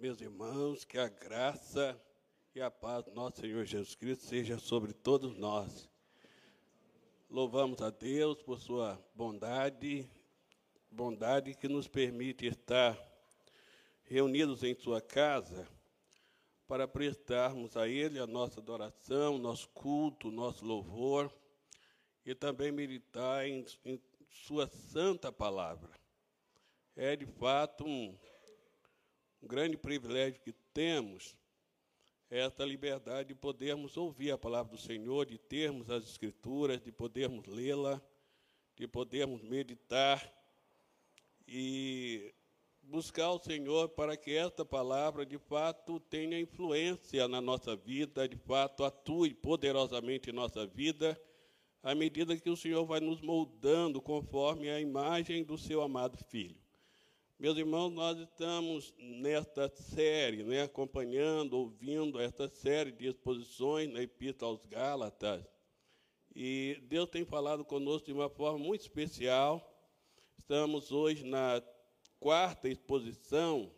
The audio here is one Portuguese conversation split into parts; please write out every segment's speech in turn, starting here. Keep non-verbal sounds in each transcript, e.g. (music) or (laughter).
meus irmãos, que a graça e a paz do nosso Senhor Jesus Cristo seja sobre todos nós. Louvamos a Deus por sua bondade, bondade que nos permite estar reunidos em sua casa para prestarmos a Ele a nossa adoração, nosso culto, nosso louvor e também meditar em, em Sua santa palavra. É de fato um um grande privilégio que temos é esta liberdade de podermos ouvir a palavra do Senhor, de termos as Escrituras, de podermos lê-la, de podermos meditar e buscar o Senhor para que esta palavra de fato tenha influência na nossa vida, de fato atue poderosamente em nossa vida, à medida que o Senhor vai nos moldando conforme a imagem do seu amado Filho. Meus irmãos, nós estamos nesta série, né, acompanhando, ouvindo esta série de exposições na Epístola aos Gálatas. E Deus tem falado conosco de uma forma muito especial. Estamos hoje na quarta exposição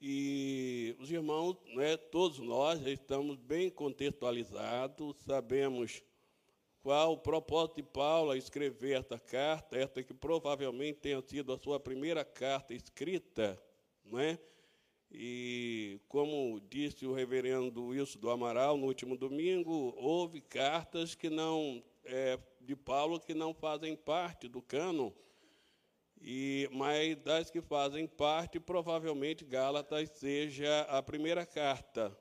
e os irmãos, né, todos nós estamos bem contextualizados, sabemos qual o propósito de Paulo a escrever esta carta, esta que provavelmente tenha sido a sua primeira carta escrita, não é? E como disse o reverendo Wilson do Amaral no último domingo, houve cartas que não é, de Paulo que não fazem parte do cânon, e mas das que fazem parte, provavelmente Gálatas seja a primeira carta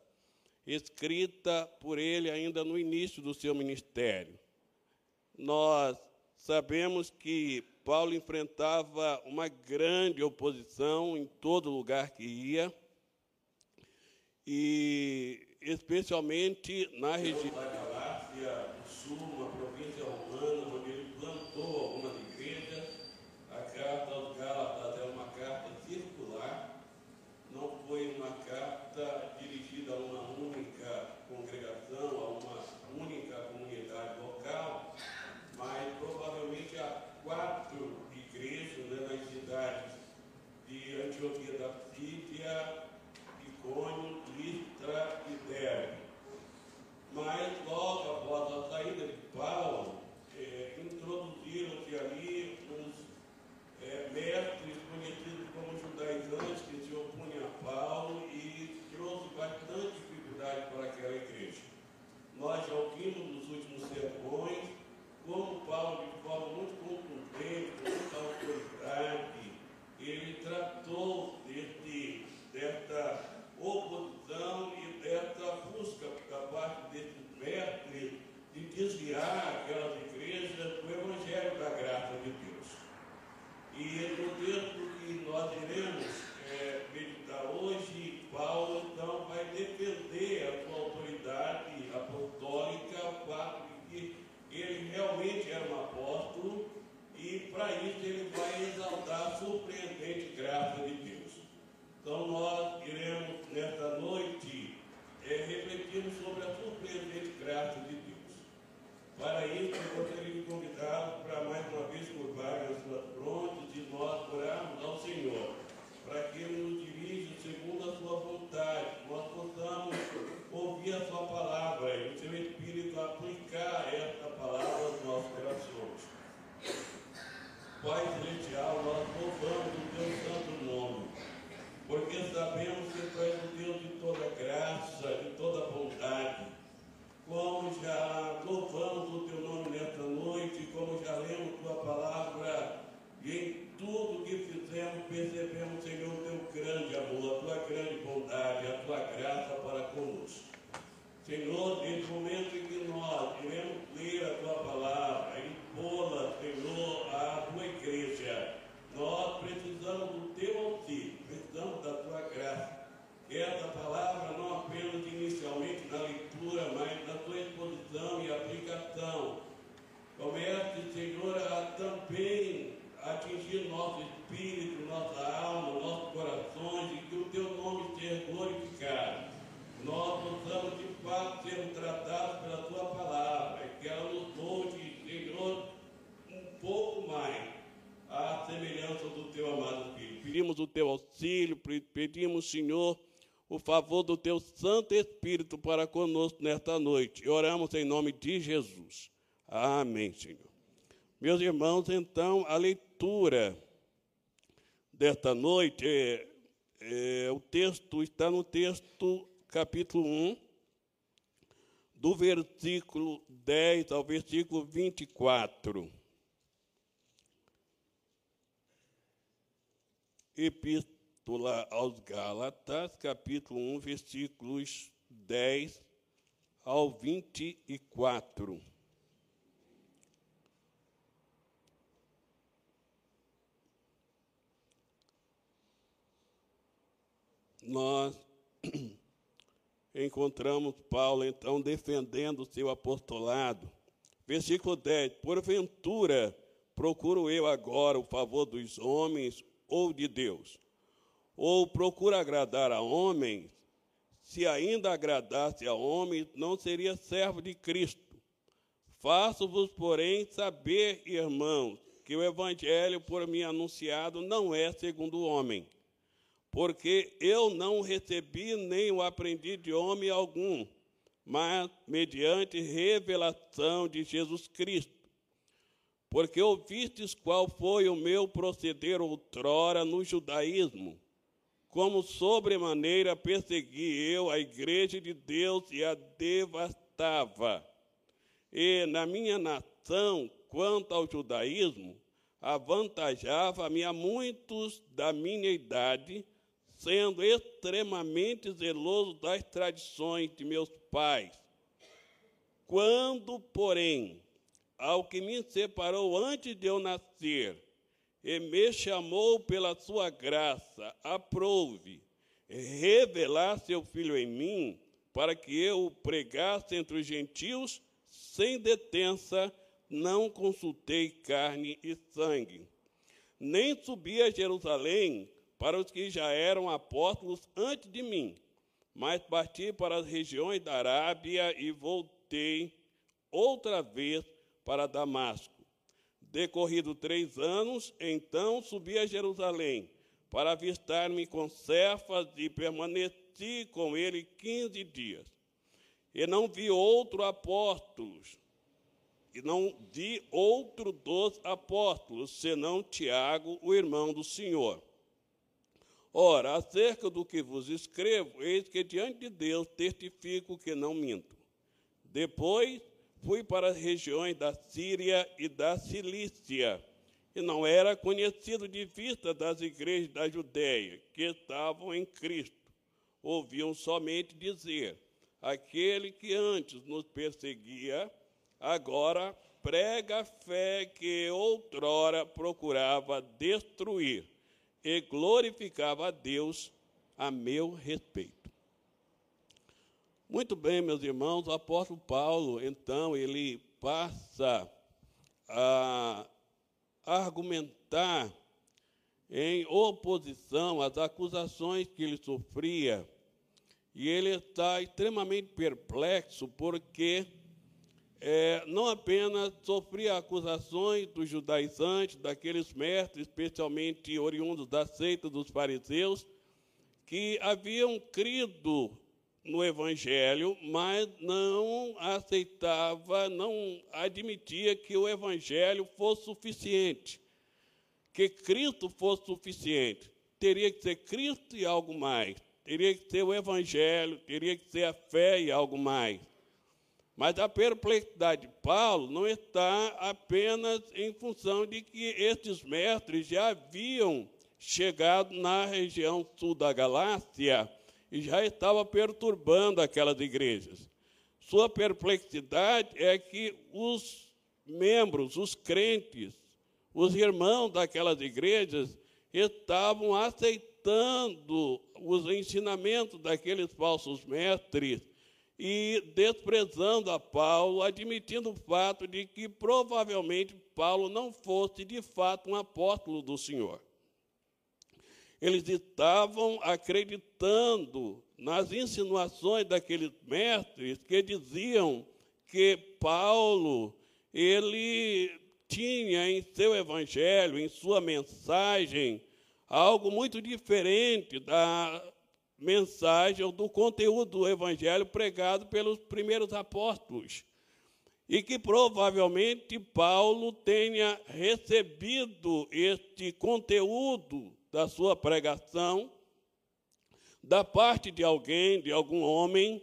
escrita por ele ainda no início do seu ministério. Nós sabemos que Paulo enfrentava uma grande oposição em todo lugar que ia, e especialmente na região o teu auxílio, pedimos, Senhor, o favor do teu Santo Espírito para conosco nesta noite. E oramos em nome de Jesus. Amém, Senhor. Meus irmãos, então, a leitura desta noite, é, é, o texto está no texto, capítulo 1, do versículo 10 ao versículo 24. Epístola aos Gálatas, capítulo 1, versículos 10 ao 24. Nós (clears throat) encontramos Paulo, então, defendendo o seu apostolado. Versículo 10: Porventura, procuro eu agora o favor dos homens ou de Deus? Ou procuro agradar a homens? Se ainda agradasse a homens, não seria servo de Cristo. Faço-vos, porém, saber, irmãos, que o evangelho por mim anunciado não é segundo o homem porque eu não recebi nem o aprendi de homem algum, mas mediante revelação de Jesus Cristo. Porque ouvistes qual foi o meu proceder outrora no judaísmo, como sobremaneira persegui eu a igreja de Deus e a devastava. E na minha nação, quanto ao judaísmo, avantajava-me a muitos da minha idade, sendo extremamente zeloso das tradições de meus pais. Quando, porém, ao que me separou antes de eu nascer, e me chamou pela sua graça, aprove revelar seu filho em mim, para que eu o pregasse entre os gentios, sem detença, não consultei carne e sangue. Nem subi a Jerusalém para os que já eram apóstolos antes de mim, mas parti para as regiões da Arábia e voltei outra vez para Damasco. Decorrido três anos, então subi a Jerusalém para avistar-me com Cefas e permaneci com ele quinze dias. E não vi outro apóstolo, e não vi outro dos apóstolos, senão Tiago, o irmão do Senhor. Ora, acerca do que vos escrevo, eis que diante de Deus testifico que não minto. Depois fui para as regiões da Síria e da Cilícia, e não era conhecido de vista das igrejas da Judéia, que estavam em Cristo. Ouviam somente dizer: aquele que antes nos perseguia, agora prega a fé que outrora procurava destruir e glorificava a Deus a meu respeito. Muito bem, meus irmãos, o apóstolo Paulo, então, ele passa a argumentar em oposição às acusações que ele sofria. E ele está extremamente perplexo porque é, não apenas sofria acusações dos judaizantes, daqueles mestres, especialmente oriundos da seita dos fariseus, que haviam crido no Evangelho, mas não aceitava, não admitia que o Evangelho fosse suficiente, que Cristo fosse suficiente. Teria que ser Cristo e algo mais. Teria que ser o Evangelho, teria que ser a fé e algo mais. Mas a perplexidade de Paulo não está apenas em função de que estes mestres já haviam chegado na região sul da Galácia e já estava perturbando aquelas igrejas. Sua perplexidade é que os membros, os crentes, os irmãos daquelas igrejas estavam aceitando os ensinamentos daqueles falsos mestres e desprezando a Paulo, admitindo o fato de que provavelmente Paulo não fosse de fato um apóstolo do Senhor. Eles estavam acreditando nas insinuações daqueles mestres que diziam que Paulo ele tinha em seu evangelho, em sua mensagem, algo muito diferente da mensagem ou do conteúdo do evangelho pregado pelos primeiros apóstolos. E que provavelmente Paulo tenha recebido este conteúdo da sua pregação da parte de alguém, de algum homem,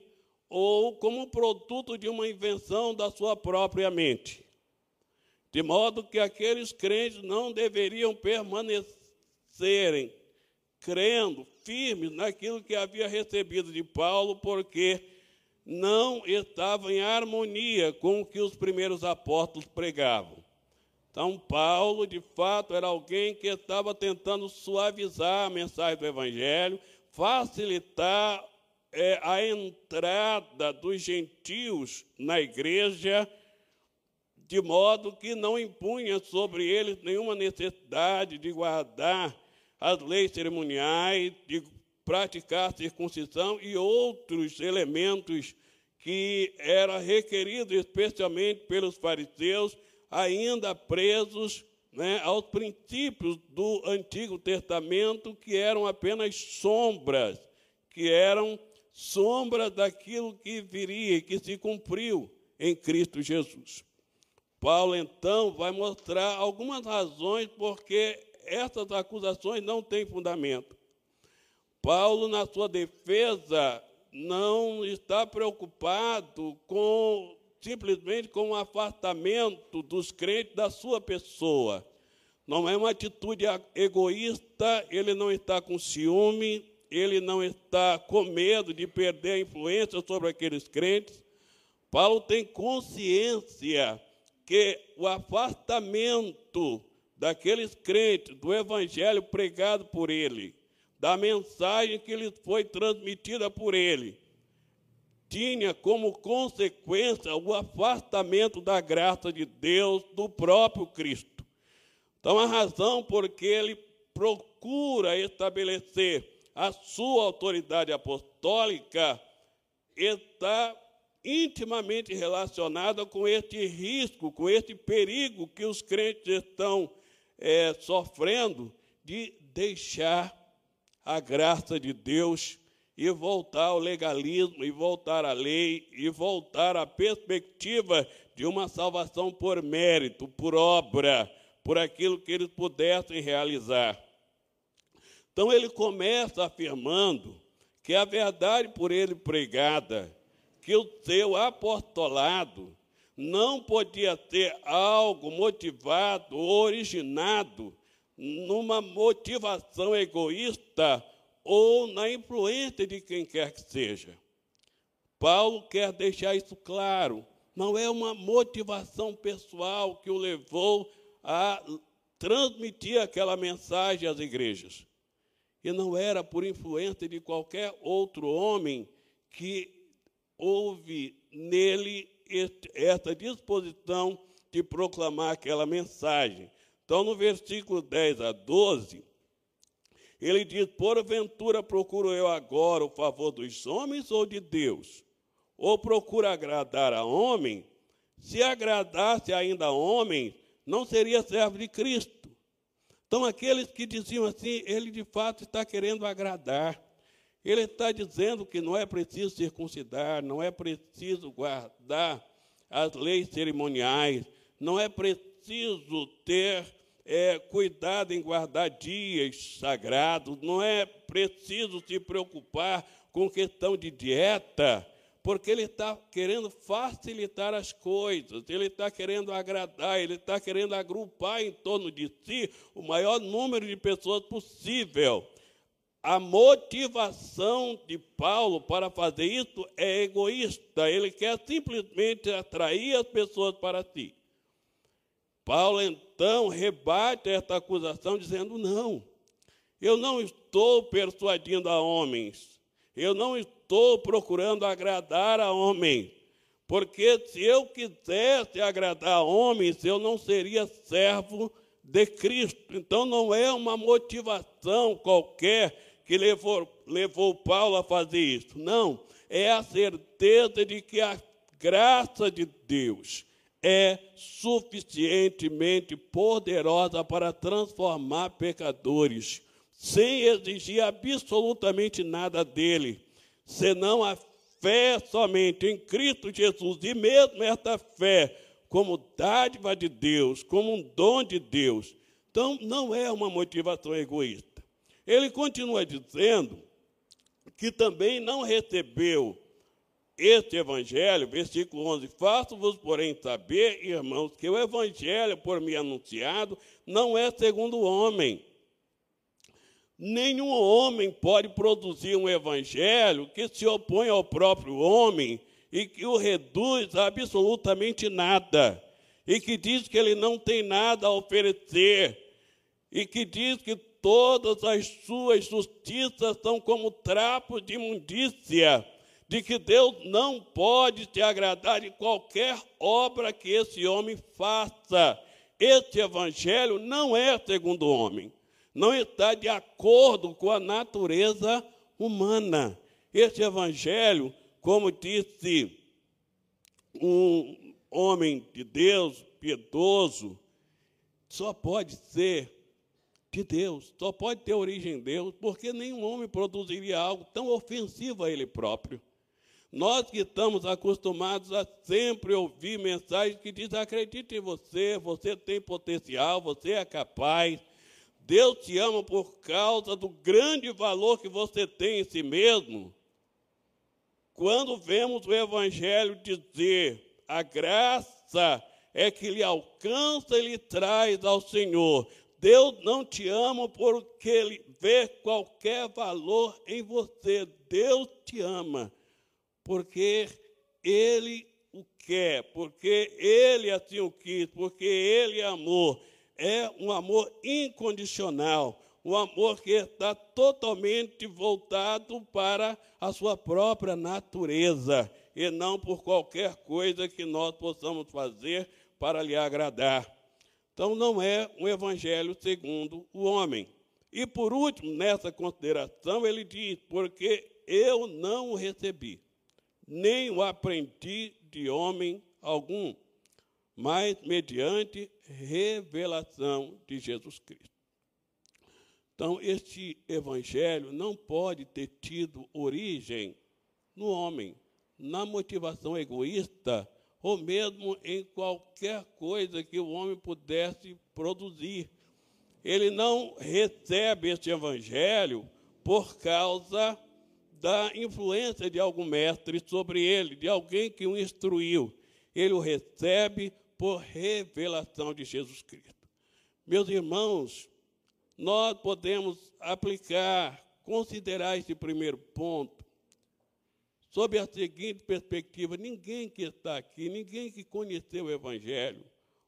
ou como produto de uma invenção da sua própria mente. De modo que aqueles crentes não deveriam permanecerem crendo firmes naquilo que havia recebido de Paulo, porque não estava em harmonia com o que os primeiros apóstolos pregavam. Então, Paulo, de fato, era alguém que estava tentando suavizar a mensagem do Evangelho, facilitar é, a entrada dos gentios na igreja, de modo que não impunha sobre eles nenhuma necessidade de guardar as leis cerimoniais, de praticar a circuncisão e outros elementos que era requerido especialmente pelos fariseus, ainda presos né, aos princípios do Antigo Testamento, que eram apenas sombras, que eram sombras daquilo que viria e que se cumpriu em Cristo Jesus. Paulo, então, vai mostrar algumas razões porque essas acusações não têm fundamento. Paulo, na sua defesa, não está preocupado com simplesmente com o afastamento dos crentes da sua pessoa. Não é uma atitude egoísta, ele não está com ciúme, ele não está com medo de perder a influência sobre aqueles crentes. Paulo tem consciência que o afastamento daqueles crentes do evangelho pregado por ele, da mensagem que lhes foi transmitida por ele, tinha como consequência o afastamento da graça de Deus do próprio Cristo. Então, a razão por que ele procura estabelecer a sua autoridade apostólica está intimamente relacionada com este risco, com este perigo que os crentes estão é, sofrendo de deixar a graça de Deus e voltar ao legalismo, e voltar à lei, e voltar à perspectiva de uma salvação por mérito, por obra, por aquilo que eles pudessem realizar. Então ele começa afirmando que a verdade por ele pregada, que o seu apostolado não podia ter algo motivado, originado numa motivação egoísta ou na influência de quem quer que seja. Paulo quer deixar isso claro. Não é uma motivação pessoal que o levou a transmitir aquela mensagem às igrejas. E não era por influência de qualquer outro homem que houve nele essa disposição de proclamar aquela mensagem. Então, no versículo 10 a 12, ele diz: Porventura procuro eu agora o favor dos homens ou de Deus? Ou procuro agradar a homem? Se agradasse ainda a homem, não seria servo de Cristo. Então, aqueles que diziam assim, ele de fato está querendo agradar. Ele está dizendo que não é preciso circuncidar, não é preciso guardar as leis cerimoniais, não é preciso ter é, cuidado em guardar dias sagrados, não é preciso se preocupar com questão de dieta, porque ele está querendo facilitar as coisas, ele está querendo agradar, ele está querendo agrupar em torno de si o maior número de pessoas possível. A motivação de Paulo para fazer isso é egoísta, ele quer simplesmente atrair as pessoas para si. Paulo então rebate esta acusação dizendo: não, eu não estou persuadindo a homens, eu não estou procurando agradar a homens, porque se eu quisesse agradar a homens, eu não seria servo de Cristo. Então não é uma motivação qualquer que levou, levou Paulo a fazer isso. Não, é a certeza de que a graça de Deus é suficientemente poderosa para transformar pecadores, sem exigir absolutamente nada dele, senão a fé somente em Cristo Jesus, e mesmo esta fé como dádiva de Deus, como um dom de Deus. Então, não é uma motivação egoísta. Ele continua dizendo que também não recebeu este evangelho, versículo 11: Faço-vos, porém, saber, irmãos, que o evangelho por mim anunciado não é segundo o homem. Nenhum homem pode produzir um evangelho que se opõe ao próprio homem e que o reduz a absolutamente nada, e que diz que ele não tem nada a oferecer, e que diz que todas as suas justiças são como trapos de imundícia, de que Deus não pode se agradar de qualquer obra que esse homem faça. Esse evangelho não é segundo o homem, não está de acordo com a natureza humana. Esse evangelho como disse um homem de Deus, piedoso, só pode ser de Deus, só pode ter origem em Deus, porque nenhum homem produziria algo tão ofensivo a ele próprio. Nós que estamos acostumados a sempre ouvir mensagens que dizem: acredite em você, você tem potencial, você é capaz. Deus te ama por causa do grande valor que você tem em si mesmo. Quando vemos o Evangelho dizer a graça é que lhe alcança e lhe traz ao Senhor. Deus não te ama porque ele vê qualquer valor em você. Deus te ama porque ele o quer, porque ele assim o quis, porque ele é amor. É um amor incondicional um amor que está totalmente voltado para a sua própria natureza e não por qualquer coisa que nós possamos fazer para lhe agradar. Então, não é um evangelho segundo o homem. E por último, nessa consideração, ele diz: porque eu não o recebi, nem o aprendi de homem algum, mas mediante revelação de Jesus Cristo. Então, este evangelho não pode ter tido origem no homem, na motivação egoísta, ou mesmo em qualquer coisa que o homem pudesse produzir. Ele não recebe este evangelho por causa da influência de algum mestre sobre ele, de alguém que o instruiu. Ele o recebe por revelação de Jesus Cristo. Meus irmãos, nós podemos aplicar, considerar esse primeiro ponto, sob a seguinte perspectiva: ninguém que está aqui, ninguém que conheceu o Evangelho,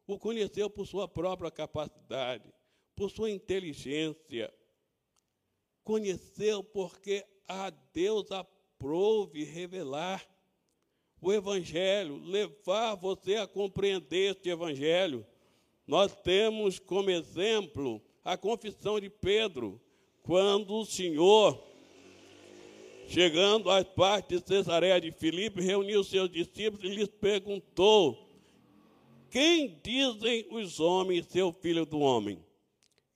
o conheceu por sua própria capacidade, por sua inteligência, conheceu porque a Deus aprove revelar o Evangelho, levar você a compreender este Evangelho. Nós temos como exemplo a confissão de Pedro, quando o Senhor, chegando às partes de Cesareia de Filipe, reuniu seus discípulos e lhes perguntou: Quem dizem os homens ser o filho do homem?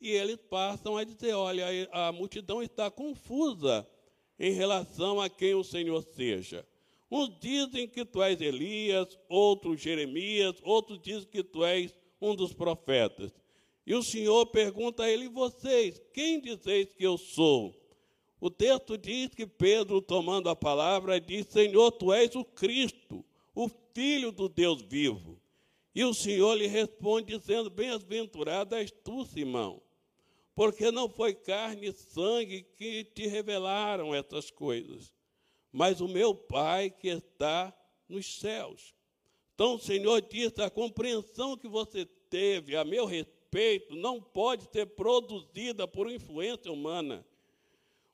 E eles passam a dizer: Olha, a multidão está confusa em relação a quem o Senhor seja. Uns dizem que tu és Elias, outros Jeremias, outros dizem que tu és um dos profetas. E o Senhor pergunta a ele: vocês, quem dizeis que eu sou? O texto diz que Pedro, tomando a palavra, diz: Senhor, tu és o Cristo, o Filho do Deus vivo. E o Senhor lhe responde, dizendo: Bem-aventurado és tu, Simão, porque não foi carne e sangue que te revelaram essas coisas, mas o meu Pai que está nos céus. Então o Senhor diz: a compreensão que você teve a meu respeito, não pode ser produzida por influência humana.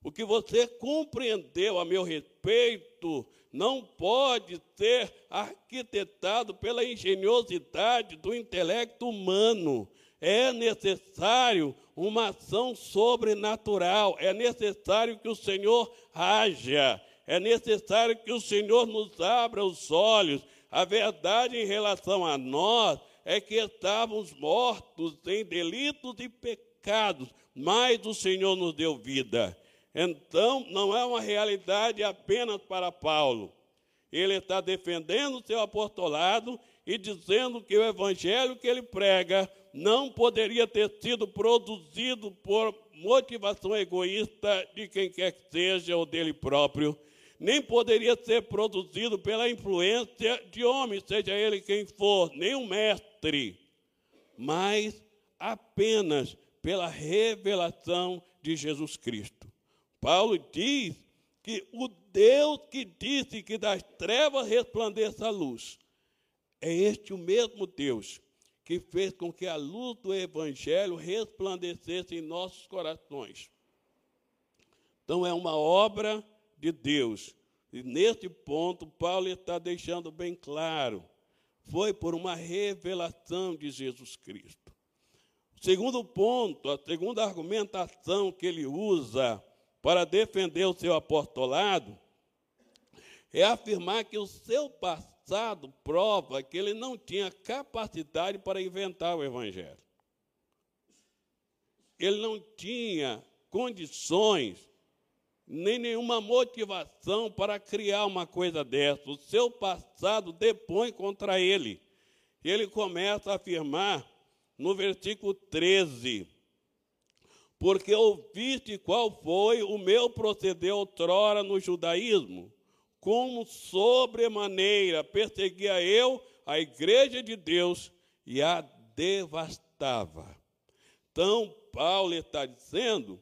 O que você compreendeu a meu respeito não pode ser arquitetado pela engenhosidade do intelecto humano. É necessário uma ação sobrenatural, é necessário que o Senhor haja, é necessário que o Senhor nos abra os olhos. A verdade em relação a nós é que estávamos mortos em delitos e pecados mas o Senhor nos deu vida. Então, não é uma realidade apenas para Paulo. Ele está defendendo o seu apostolado e dizendo que o evangelho que ele prega não poderia ter sido produzido por motivação egoísta de quem quer que seja ou dele próprio, nem poderia ser produzido pela influência de homem, seja ele quem for, nem um mestre, mas apenas pela revelação de Jesus Cristo. Paulo diz que o Deus que disse que das trevas resplandeça a luz, é este o mesmo Deus que fez com que a luz do Evangelho resplandecesse em nossos corações. Então, é uma obra de Deus. E nesse ponto, Paulo está deixando bem claro: foi por uma revelação de Jesus Cristo. O segundo ponto, a segunda argumentação que ele usa para defender o seu apostolado é afirmar que o seu passado prova que ele não tinha capacidade para inventar o Evangelho. Ele não tinha condições, nem nenhuma motivação para criar uma coisa dessa. O seu passado depõe contra ele. E ele começa a afirmar no versículo 13: Porque ouviste qual foi o meu proceder outrora no judaísmo como sobremaneira perseguia eu a igreja de Deus e a devastava. Então, Paulo está dizendo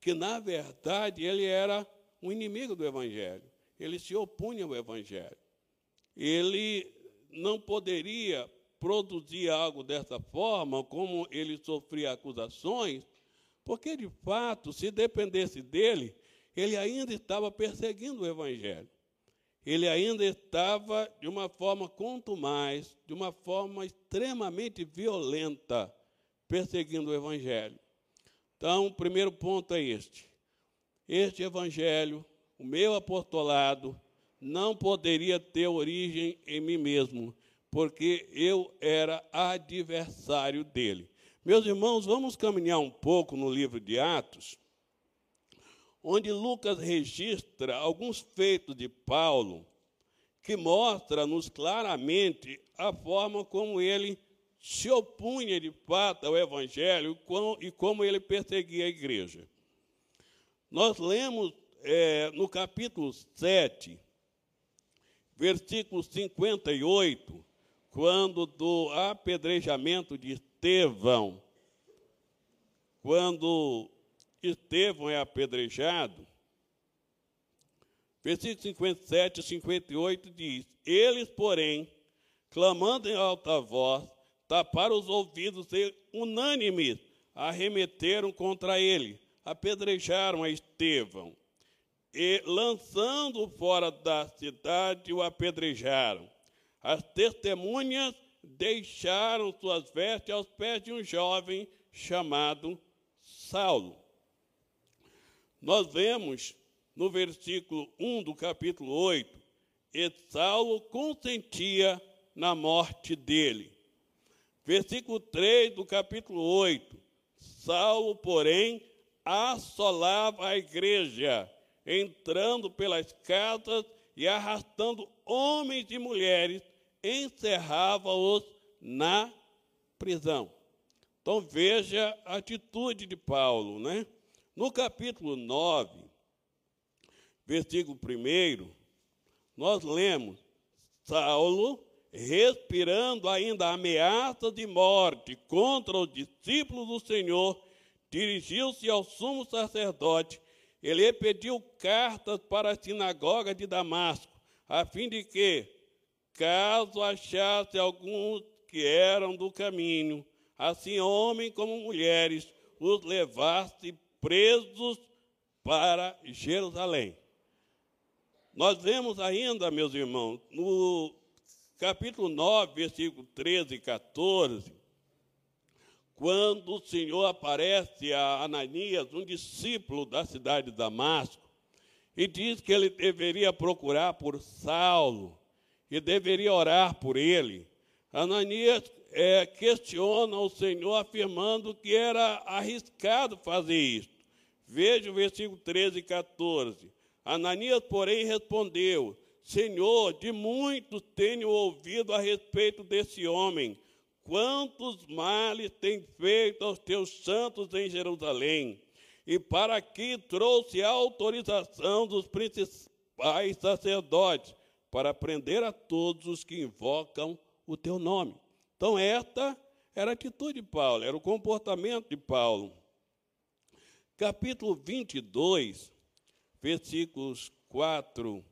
que, na verdade, ele era um inimigo do Evangelho. Ele se opunha ao Evangelho. Ele não poderia produzir algo dessa forma, como ele sofria acusações, porque, de fato, se dependesse dele, ele ainda estava perseguindo o Evangelho ele ainda estava de uma forma mais, de uma forma extremamente violenta, perseguindo o Evangelho. Então, o primeiro ponto é este: este Evangelho, o meu apostolado, não poderia ter origem em mim mesmo, porque eu era adversário dele. Meus irmãos, vamos caminhar um pouco no livro de Atos onde Lucas registra alguns feitos de Paulo que mostra-nos claramente a forma como ele se opunha de fato ao Evangelho e como ele perseguia a igreja. Nós lemos é, no capítulo 7, versículo 58, quando do apedrejamento de Estevão, quando Estevão é apedrejado, versículo 57 e 58 diz: Eles, porém, clamando em alta voz, taparam os ouvidos e, unânimes, arremeteram contra ele, apedrejaram a Estevão. E, lançando-o fora da cidade, o apedrejaram. As testemunhas deixaram suas vestes aos pés de um jovem chamado Saulo. Nós vemos no versículo 1 do capítulo 8, e Saulo consentia na morte dele. Versículo 3 do capítulo 8, Saulo, porém, assolava a igreja, entrando pelas casas e arrastando homens e mulheres, encerrava-os na prisão. Então veja a atitude de Paulo, né? No capítulo 9, versículo 1, nós lemos: Saulo, respirando ainda ameaça de morte contra os discípulos do Senhor, dirigiu-se ao sumo sacerdote. Ele pediu cartas para a sinagoga de Damasco, a fim de que, caso achasse alguns que eram do caminho, assim homens como mulheres, os levasse presos para Jerusalém. Nós vemos ainda, meus irmãos, no capítulo 9, versículo 13 e 14, quando o Senhor aparece a Ananias, um discípulo da cidade de Damasco, e diz que ele deveria procurar por Saulo e deveria orar por ele, Ananias é, questiona o Senhor, afirmando que era arriscado fazer isso. Veja o versículo 13 e 14. Ananias, porém, respondeu: Senhor, de muitos tenho ouvido a respeito desse homem. Quantos males tem feito aos teus santos em Jerusalém? E para aqui trouxe a autorização dos principais sacerdotes para prender a todos os que invocam o teu nome. Então, esta era a atitude de Paulo, era o comportamento de Paulo. Capítulo 22, versículos 4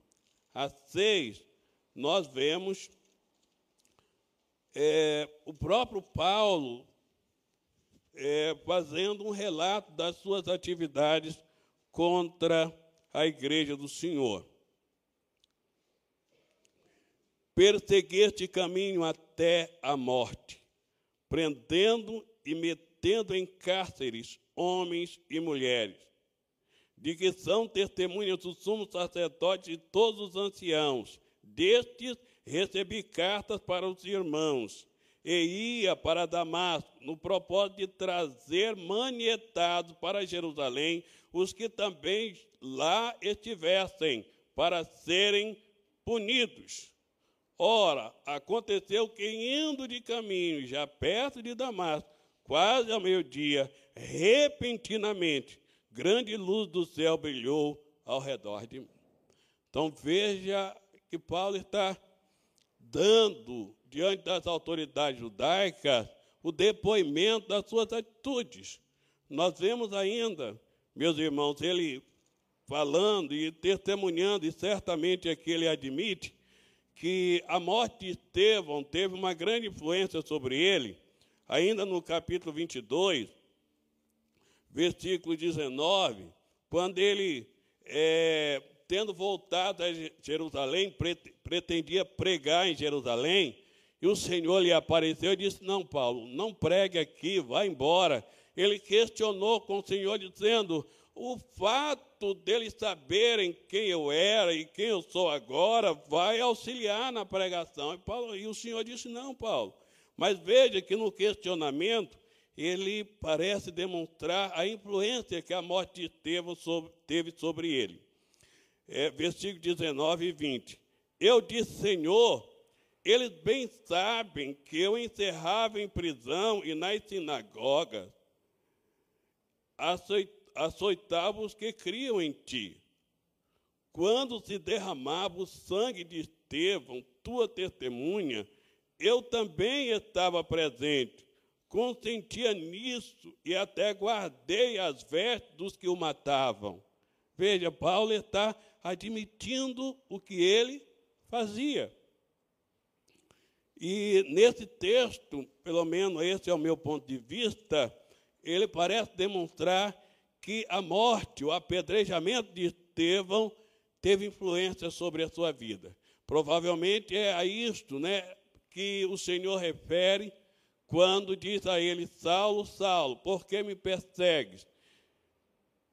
a 6, nós vemos é, o próprio Paulo é, fazendo um relato das suas atividades contra a igreja do Senhor. Persegui este caminho até a morte, prendendo e metendo em cárceres homens e mulheres, de que são testemunhas do sumo sacerdote e todos os anciãos. Destes recebi cartas para os irmãos, e ia para Damasco, no propósito de trazer manietados para Jerusalém os que também lá estivessem, para serem punidos. Ora, aconteceu que, indo de caminho, já perto de Damasco, quase ao meio-dia, repentinamente, grande luz do céu brilhou ao redor de mim. Então veja que Paulo está dando, diante das autoridades judaicas, o depoimento das suas atitudes. Nós vemos ainda, meus irmãos, ele falando e testemunhando, e certamente aqui ele admite, que a morte de Estevão teve uma grande influência sobre ele, ainda no capítulo 22, versículo 19, quando ele, é, tendo voltado a Jerusalém, pretendia pregar em Jerusalém, e o Senhor lhe apareceu e disse: Não, Paulo, não pregue aqui, vá embora. Ele questionou com o Senhor, dizendo: o fato deles saberem quem eu era e quem eu sou agora vai auxiliar na pregação. E, Paulo, e o Senhor disse: Não, Paulo. Mas veja que no questionamento ele parece demonstrar a influência que a morte de sobre, teve sobre ele. É, versículo 19 e 20. Eu disse, Senhor, eles bem sabem que eu encerrava em prisão e nas sinagogas, açoitava os que criam em ti. Quando se derramava o sangue de Estevão, tua testemunha, eu também estava presente, consentia nisso e até guardei as vestes dos que o matavam. Veja, Paulo está admitindo o que ele fazia. E nesse texto, pelo menos esse é o meu ponto de vista, ele parece demonstrar que a morte, o apedrejamento de Estevão teve influência sobre a sua vida. Provavelmente é a isto né, que o Senhor refere quando diz a ele: Saulo, Saulo, por que me persegues?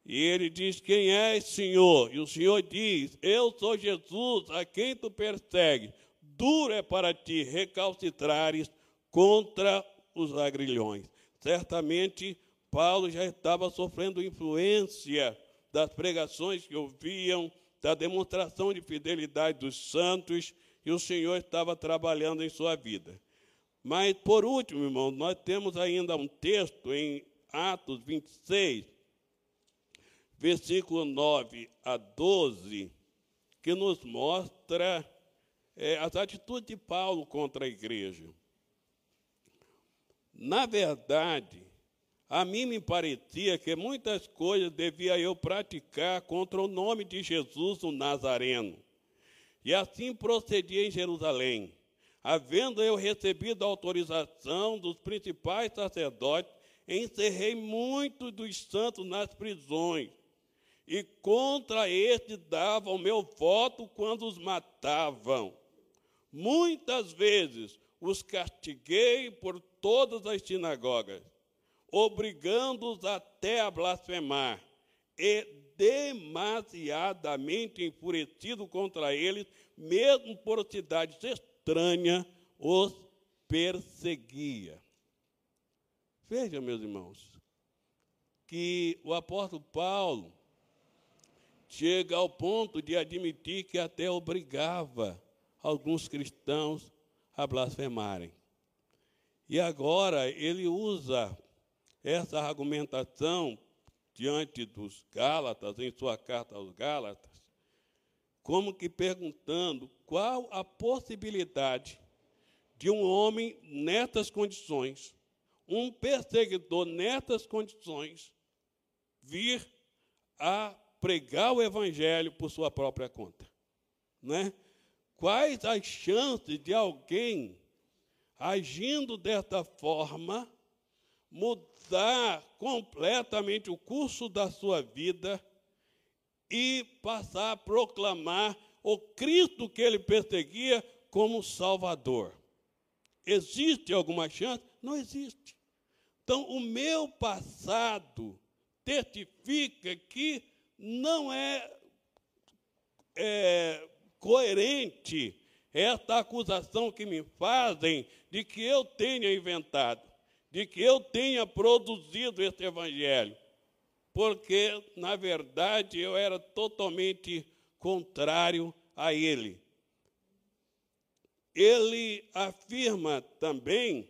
E ele diz: Quem és, Senhor? E o Senhor diz: Eu sou Jesus, a quem tu persegues. Duro é para ti recalcitrares contra os agrilhões. Certamente Paulo já estava sofrendo influência das pregações que ouviam, da demonstração de fidelidade dos santos, e o Senhor estava trabalhando em sua vida. Mas, por último, irmão, nós temos ainda um texto em Atos 26, versículo 9 a 12, que nos mostra é, as atitudes de Paulo contra a igreja. Na verdade, a mim me parecia que muitas coisas devia eu praticar contra o nome de Jesus, o Nazareno. E assim procedi em Jerusalém. Havendo eu recebido a autorização dos principais sacerdotes, encerrei muitos dos santos nas prisões. E contra estes davam meu voto quando os matavam. Muitas vezes os castiguei por todas as sinagogas obrigando-os até a blasfemar, e demasiadamente enfurecido contra eles, mesmo por cidades estranhas, os perseguia. Veja, meus irmãos, que o apóstolo Paulo chega ao ponto de admitir que até obrigava alguns cristãos a blasfemarem. E agora ele usa essa argumentação diante dos Gálatas, em sua carta aos Gálatas, como que perguntando qual a possibilidade de um homem nestas condições, um perseguidor nestas condições, vir a pregar o evangelho por sua própria conta, né? Quais as chances de alguém agindo desta forma mudar completamente o curso da sua vida e passar a proclamar o Cristo que ele perseguia como Salvador. Existe alguma chance? Não existe. Então, o meu passado testifica que não é, é coerente esta acusação que me fazem de que eu tenha inventado, de que eu tenha produzido este evangelho, porque, na verdade, eu era totalmente contrário a ele. Ele afirma também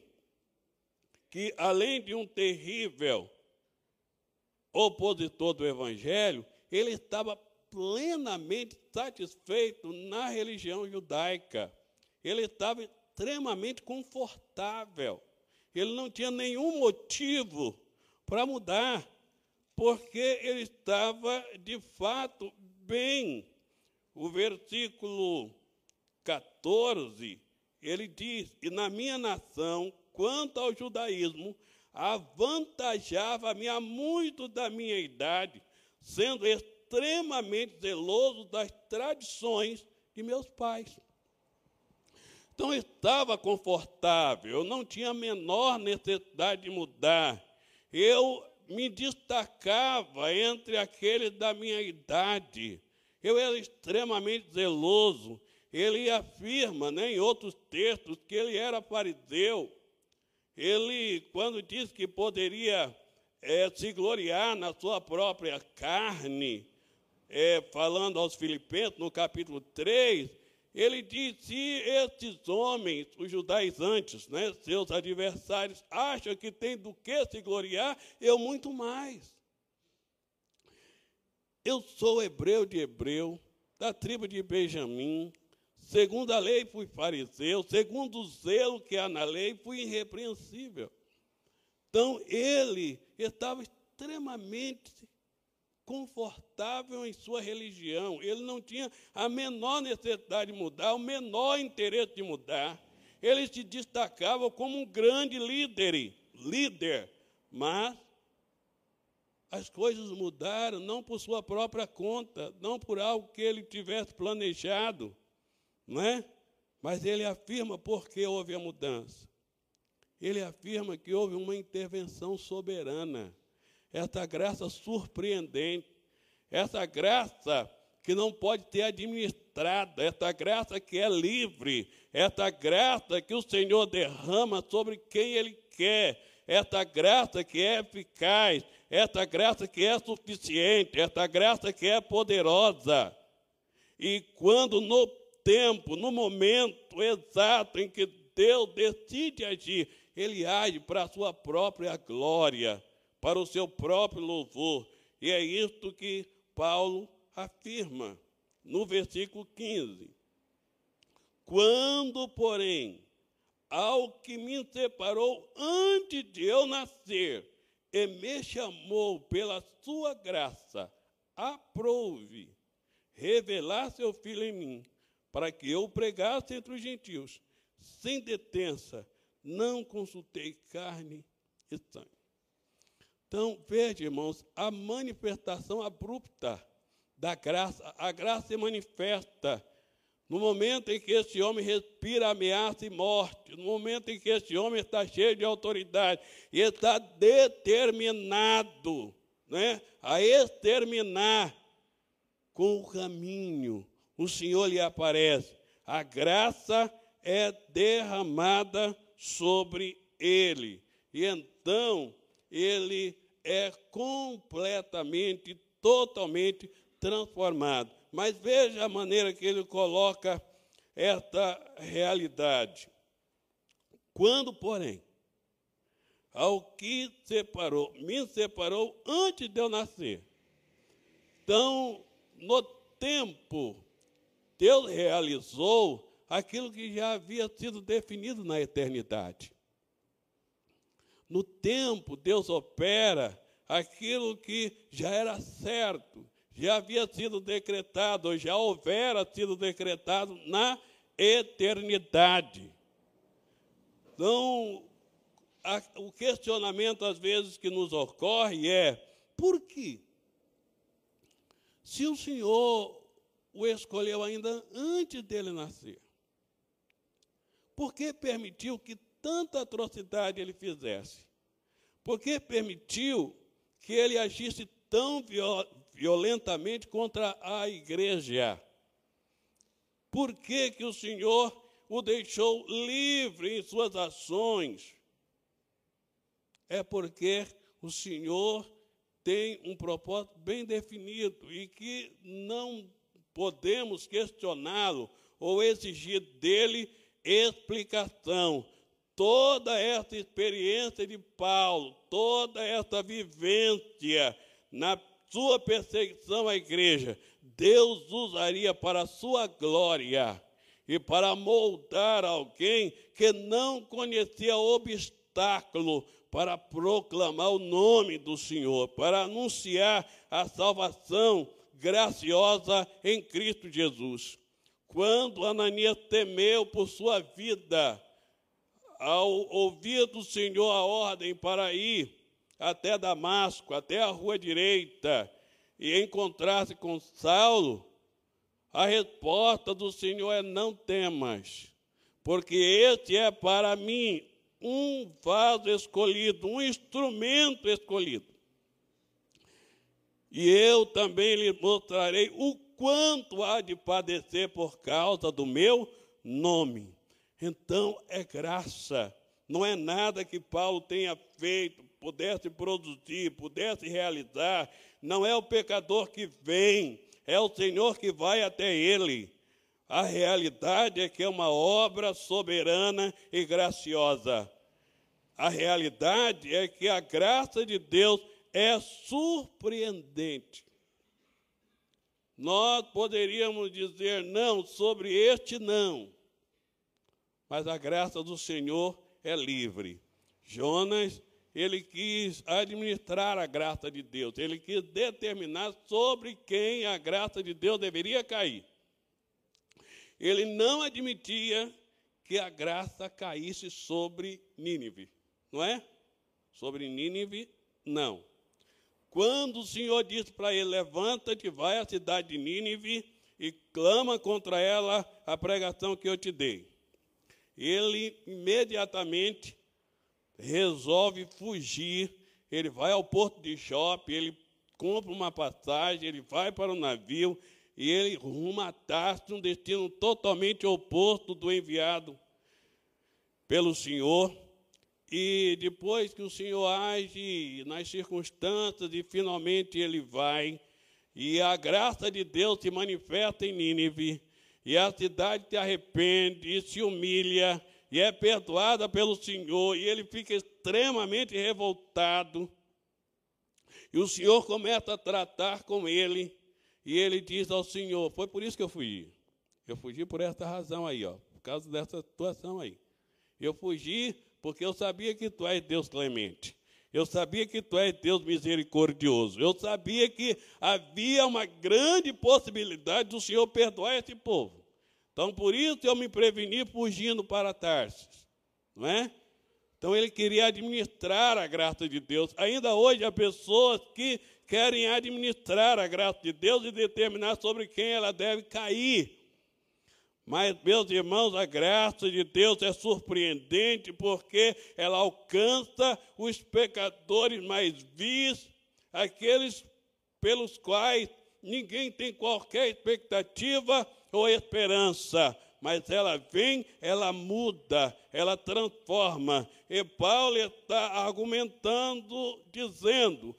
que, além de um terrível opositor do Evangelho, ele estava plenamente satisfeito na religião judaica. Ele estava extremamente confortável. Ele não tinha nenhum motivo para mudar, porque ele estava de fato bem. O versículo 14, ele diz: E na minha nação, quanto ao judaísmo, avantajava-me a muito da minha idade, sendo extremamente zeloso das tradições de meus pais. Então eu estava confortável, eu não tinha a menor necessidade de mudar. Eu me destacava entre aqueles da minha idade. Eu era extremamente zeloso. Ele afirma né, em outros textos que ele era fariseu ele, quando diz que poderia é, se gloriar na sua própria carne, é, falando aos Filipenses, no capítulo 3, ele diz: se estes homens, os judaizantes, né, seus adversários, acham que tem do que se gloriar, eu muito mais. Eu sou hebreu de hebreu, da tribo de Benjamim, Segundo a lei, fui fariseu. Segundo o zelo que há na lei, fui irrepreensível. Então, ele estava extremamente confortável em sua religião. Ele não tinha a menor necessidade de mudar, o menor interesse de mudar. Ele se destacava como um grande líder, líder, mas as coisas mudaram não por sua própria conta, não por algo que ele tivesse planejado não é? Mas ele afirma por que houve a mudança. Ele afirma que houve uma intervenção soberana, essa graça surpreendente, essa graça que não pode ser administrada, essa graça que é livre, essa graça que o Senhor derrama sobre quem Ele quer, essa graça que é eficaz, essa graça que é suficiente, essa graça que é poderosa. E quando no tempo, no momento exato em que Deus decide agir, ele age para a sua própria glória, para o seu próprio louvor. E é isto que Paulo afirma no versículo 15. Quando, porém, ao que me separou antes de eu nascer e me chamou pela sua graça, aprove revelar seu filho em mim, para que eu pregasse entre os gentios, sem detença, não consultei carne e sangue. Então, veja, irmãos, a manifestação abrupta da graça, a graça se manifesta no momento em que esse homem respira ameaça e morte, no momento em que esse homem está cheio de autoridade e está determinado né, a exterminar com o caminho o Senhor lhe aparece. A graça é derramada sobre ele. E então ele é completamente, totalmente transformado. Mas veja a maneira que ele coloca esta realidade. Quando, porém, ao que separou, me separou antes de eu nascer. Então, no tempo, Deus realizou aquilo que já havia sido definido na eternidade. No tempo, Deus opera aquilo que já era certo, já havia sido decretado, ou já houvera sido decretado na eternidade. Então, a, o questionamento às vezes que nos ocorre é: por quê? Se o Senhor o escolheu ainda antes dele nascer, por que permitiu que tanta atrocidade ele fizesse? Por que permitiu que ele agisse tão violentamente contra a igreja? Por que, que o Senhor o deixou livre em suas ações? É porque o Senhor tem um propósito bem definido e que não podemos questioná-lo ou exigir dele explicação. Toda essa experiência de Paulo, toda essa vivência na sua perseguição à igreja, Deus usaria para a sua glória e para moldar alguém que não conhecia obstáculo para proclamar o nome do Senhor, para anunciar a salvação graciosa em Cristo Jesus. Quando Ananias temeu por sua vida, ao ouvir do Senhor a ordem para ir até Damasco, até a rua direita, e encontrar-se com Saulo, a resposta do Senhor é: não temas, porque este é para mim um vaso escolhido, um instrumento escolhido. E eu também lhe mostrarei o quanto há de padecer por causa do meu nome. Então é graça, não é nada que Paulo tenha feito, pudesse produzir, pudesse realizar. Não é o pecador que vem, é o Senhor que vai até ele. A realidade é que é uma obra soberana e graciosa. A realidade é que a graça de Deus é surpreendente. Nós poderíamos dizer não sobre este não, mas a graça do Senhor é livre. Jonas, ele quis administrar a graça de Deus, ele quis determinar sobre quem a graça de Deus deveria cair. Ele não admitia que a graça caísse sobre Nínive, não é? Sobre Nínive, não. Quando o Senhor disse para ele: Levanta-te, vai à cidade de Nínive e clama contra ela a pregação que eu te dei. Ele imediatamente resolve fugir. Ele vai ao porto de Jope, ele compra uma passagem, ele vai para o navio e ele ruma a Tarso, um destino totalmente oposto do enviado pelo Senhor. E depois que o Senhor age nas circunstâncias e finalmente ele vai, e a graça de Deus se manifesta em Nínive, e a cidade se arrepende e se humilha, e é perdoada pelo Senhor, e ele fica extremamente revoltado. E o Senhor começa a tratar com ele, e ele diz ao Senhor: Foi por isso que eu fugi. Eu fugi por essa razão aí, ó, por causa dessa situação aí. Eu fugi porque eu sabia que tu és Deus clemente. Eu sabia que tu és Deus misericordioso. Eu sabia que havia uma grande possibilidade do Senhor perdoar esse povo. Então, por isso eu me preveni fugindo para Tarsis. Não é? Então, ele queria administrar a graça de Deus. Ainda hoje há pessoas que querem administrar a graça de Deus e determinar sobre quem ela deve cair. Mas, meus irmãos, a graça de Deus é surpreendente porque ela alcança os pecadores mais vis, aqueles pelos quais ninguém tem qualquer expectativa ou esperança. mas ela vem, ela muda, ela transforma. E Paulo está argumentando, dizendo: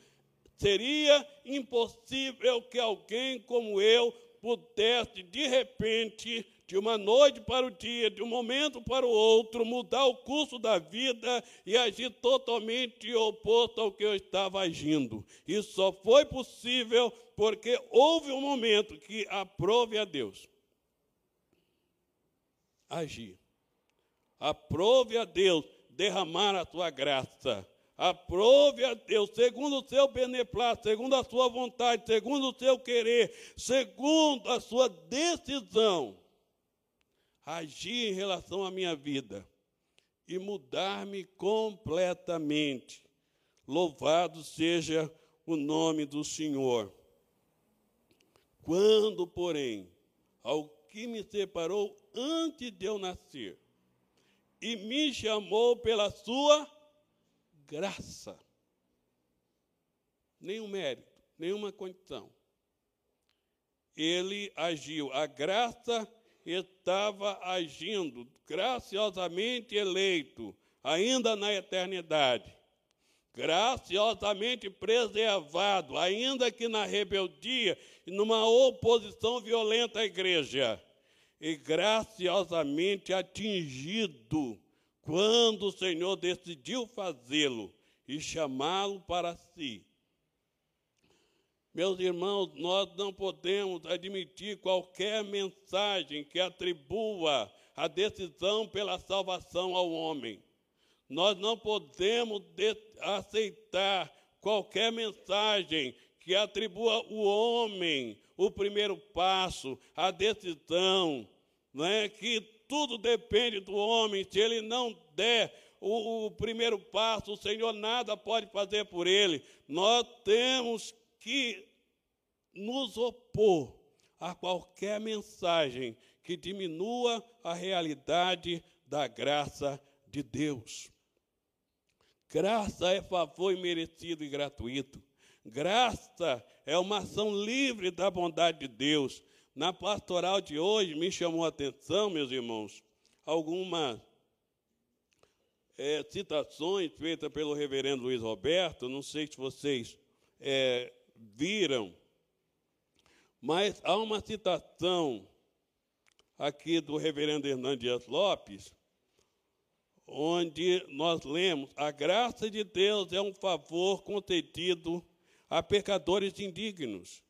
seria impossível que alguém como eu pudesse, de repente, de uma noite para o dia, de um momento para o outro, mudar o curso da vida e agir totalmente oposto ao que eu estava agindo. Isso só foi possível porque houve um momento que aprove a Deus agir. Aprove a Deus derramar a sua graça. Aprove a Deus, segundo o seu beneplácito, segundo a sua vontade, segundo o seu querer, segundo a sua decisão agir em relação à minha vida e mudar-me completamente. Louvado seja o nome do Senhor. Quando, porém, ao que me separou antes de eu nascer e me chamou pela sua graça, nenhum mérito, nenhuma condição. Ele agiu. A graça estava agindo, graciosamente eleito, ainda na eternidade, graciosamente preservado, ainda que na rebeldia e numa oposição violenta à igreja, e graciosamente atingido quando o Senhor decidiu fazê-lo e chamá-lo para si meus irmãos, nós não podemos admitir qualquer mensagem que atribua a decisão pela salvação ao homem. Nós não podemos aceitar qualquer mensagem que atribua o homem o primeiro passo, a decisão, não é que tudo depende do homem. Se ele não der o, o primeiro passo, o Senhor nada pode fazer por ele. Nós temos que nos opor a qualquer mensagem que diminua a realidade da graça de Deus. Graça é favor imerecido e gratuito. Graça é uma ação livre da bondade de Deus. Na pastoral de hoje me chamou a atenção, meus irmãos, algumas é, citações feitas pelo reverendo Luiz Roberto, não sei se vocês é, viram, mas há uma citação aqui do reverendo Hernandes Lopes, onde nós lemos: a graça de Deus é um favor concedido a pecadores indignos.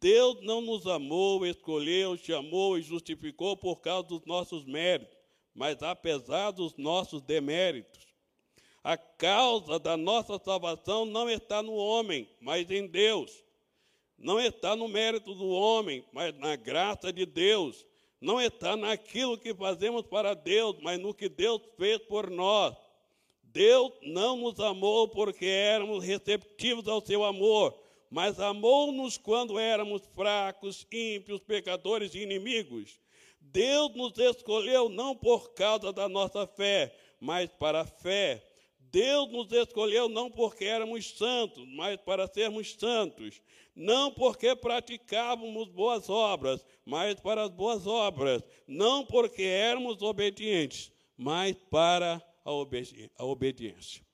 Deus não nos amou, escolheu, chamou e justificou por causa dos nossos méritos, mas apesar dos nossos deméritos. A causa da nossa salvação não está no homem, mas em Deus não está no mérito do homem, mas na graça de Deus. Não está naquilo que fazemos para Deus, mas no que Deus fez por nós. Deus não nos amou porque éramos receptivos ao seu amor, mas amou-nos quando éramos fracos, ímpios, pecadores e inimigos. Deus nos escolheu não por causa da nossa fé, mas para a fé. Deus nos escolheu não porque éramos santos, mas para sermos santos não porque praticávamos boas obras, mas para as boas obras, não porque éramos obedientes, mas para a, obedi a obediência.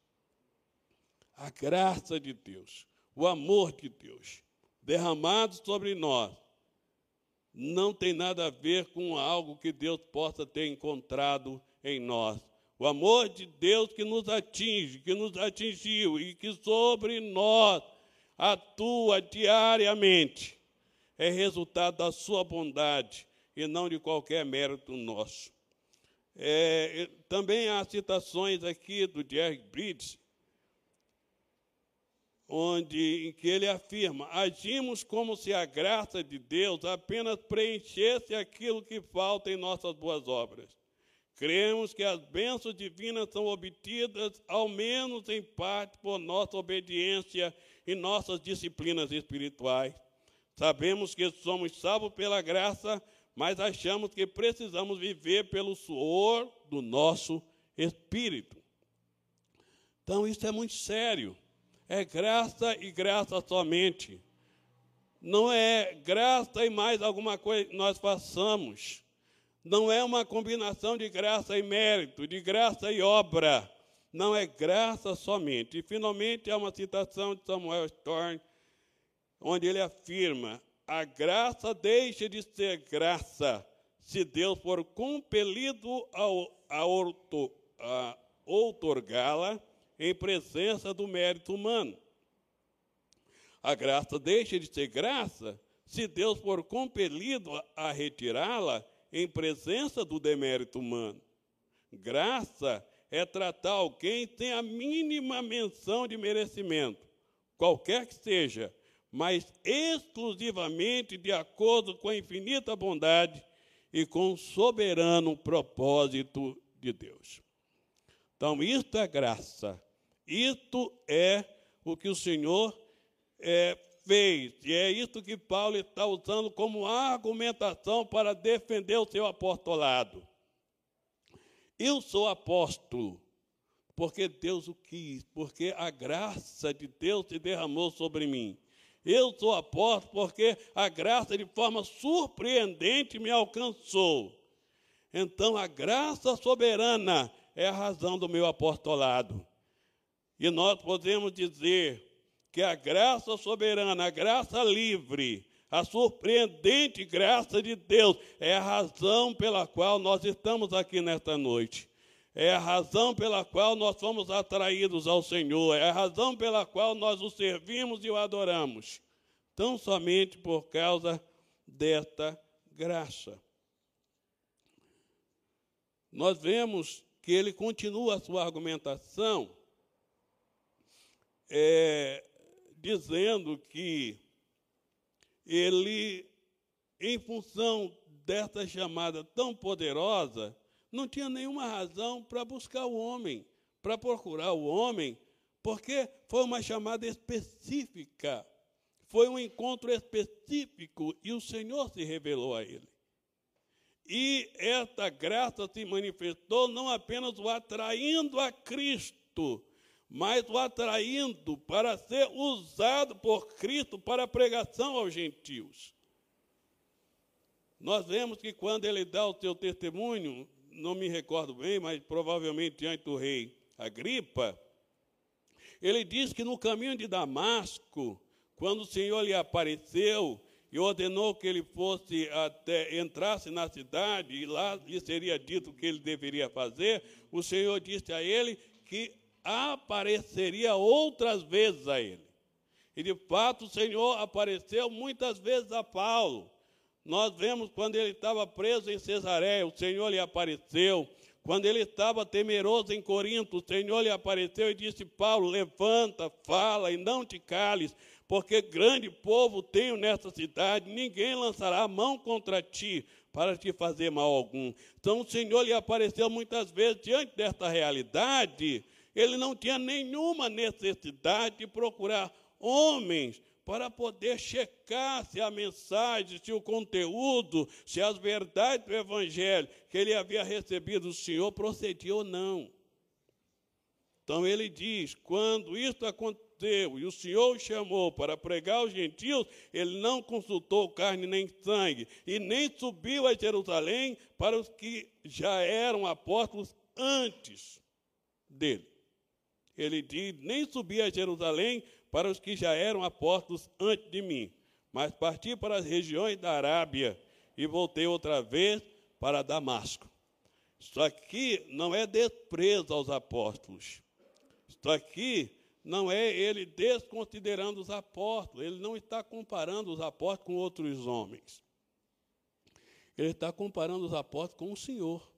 A graça de Deus, o amor de Deus, derramado sobre nós, não tem nada a ver com algo que Deus possa ter encontrado em nós. O amor de Deus que nos atinge, que nos atingiu e que sobre nós atua diariamente, é resultado da sua bondade e não de qualquer mérito nosso. É, também há citações aqui do Jerry Bridges, onde em que ele afirma: agimos como se a graça de Deus apenas preenchesse aquilo que falta em nossas boas obras. Cremos que as bênçãos divinas são obtidas, ao menos em parte, por nossa obediência em nossas disciplinas espirituais. Sabemos que somos salvos pela graça, mas achamos que precisamos viver pelo suor do nosso espírito. Então, isso é muito sério. É graça e graça somente. Não é graça e mais alguma coisa que nós façamos. Não é uma combinação de graça e mérito, de graça e obra. Não é graça somente. E, finalmente, há uma citação de Samuel Storm, onde ele afirma: a graça deixa de ser graça se Deus for compelido a, outorgá-la em presença do mérito humano. A graça deixa de ser graça se Deus for compelido a retirá-la em presença do demérito humano. Graça é tratar alguém sem a mínima menção de merecimento, qualquer que seja, mas exclusivamente de acordo com a infinita bondade e com o soberano propósito de Deus. Então, isto é graça, isto é o que o Senhor é, fez, e é isso que Paulo está usando como argumentação para defender o seu apostolado. Eu sou apóstolo, porque Deus o quis, porque a graça de Deus se derramou sobre mim. Eu sou apóstolo porque a graça de forma surpreendente me alcançou. Então a graça soberana é a razão do meu apostolado. E nós podemos dizer que a graça soberana, a graça livre, a surpreendente graça de Deus é a razão pela qual nós estamos aqui nesta noite. É a razão pela qual nós fomos atraídos ao Senhor, é a razão pela qual nós o servimos e o adoramos. Tão somente por causa desta graça. Nós vemos que ele continua a sua argumentação é, dizendo que ele, em função dessa chamada tão poderosa, não tinha nenhuma razão para buscar o homem, para procurar o homem, porque foi uma chamada específica, foi um encontro específico e o Senhor se revelou a ele. E esta graça se manifestou não apenas o atraindo a Cristo, mas o atraindo para ser usado por Cristo para pregação aos gentios. Nós vemos que quando ele dá o seu testemunho, não me recordo bem, mas provavelmente diante do rei Agripa, ele diz que no caminho de Damasco, quando o Senhor lhe apareceu e ordenou que ele fosse até entrasse na cidade e lá lhe seria dito o que ele deveria fazer, o Senhor disse a ele que apareceria outras vezes a ele. E de fato o Senhor apareceu muitas vezes a Paulo. Nós vemos quando ele estava preso em Cesareia, o Senhor lhe apareceu. Quando ele estava temeroso em Corinto, o Senhor lhe apareceu e disse: Paulo, levanta, fala e não te cales, porque grande povo tenho nesta cidade, ninguém lançará mão contra ti para te fazer mal algum. Então o Senhor lhe apareceu muitas vezes diante desta realidade ele não tinha nenhuma necessidade de procurar homens para poder checar se a mensagem, se o conteúdo, se as verdades do Evangelho que ele havia recebido do Senhor procedia ou não. Então ele diz: quando isso aconteceu e o Senhor o chamou para pregar aos gentios, ele não consultou carne nem sangue, e nem subiu a Jerusalém para os que já eram apóstolos antes dele ele diz: Nem subi a Jerusalém para os que já eram apóstolos antes de mim, mas parti para as regiões da Arábia e voltei outra vez para Damasco. Isso aqui não é desprezo aos apóstolos. Isso aqui não é ele desconsiderando os apóstolos. Ele não está comparando os apóstolos com outros homens. Ele está comparando os apóstolos com o Senhor.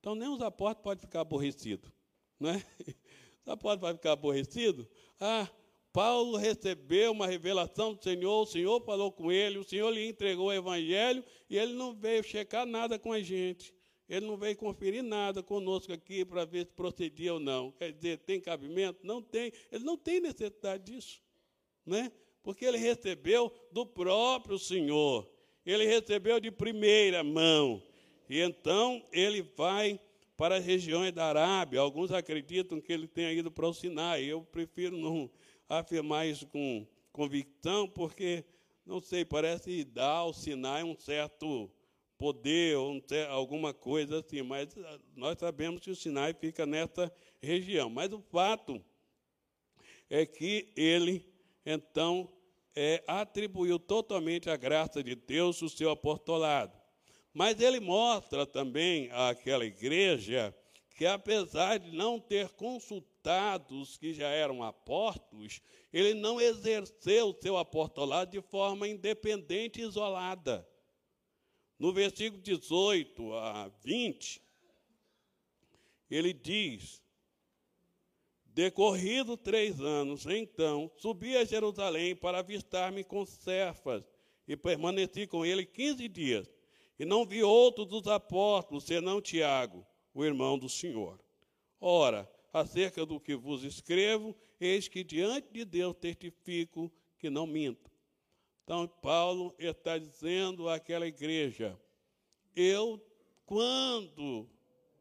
Então, nem os apóstolos podem ficar aborrecidos. Não (laughs) Sabe pode vai ficar aborrecido? Ah, Paulo recebeu uma revelação do Senhor, o Senhor falou com ele, o Senhor lhe entregou o evangelho e ele não veio checar nada com a gente. Ele não veio conferir nada conosco aqui para ver se procedia ou não. Quer dizer, tem cabimento? Não tem. Ele não tem necessidade disso, né? Porque ele recebeu do próprio Senhor. Ele recebeu de primeira mão. E então ele vai para as regiões da Arábia. Alguns acreditam que ele tenha ido para o Sinai. Eu prefiro não afirmar isso com convicção, porque, não sei, parece dar ao Sinai um certo poder ou alguma coisa assim, mas ah, nós sabemos que o Sinai fica nessa região. Mas o fato é que ele, então, é, atribuiu totalmente à graça de Deus o seu apostolado. Mas ele mostra também àquela igreja que, apesar de não ter consultado os que já eram apóstolos, ele não exerceu seu apostolado de forma independente e isolada. No versículo 18 a 20, ele diz: Decorrido três anos, então, subi a Jerusalém para avistar-me com Cefas e permaneci com ele quinze dias. E não vi outro dos apóstolos, senão Tiago, o irmão do Senhor. Ora, acerca do que vos escrevo, eis que diante de Deus testifico que não minto. Então, Paulo está dizendo àquela igreja: eu, quando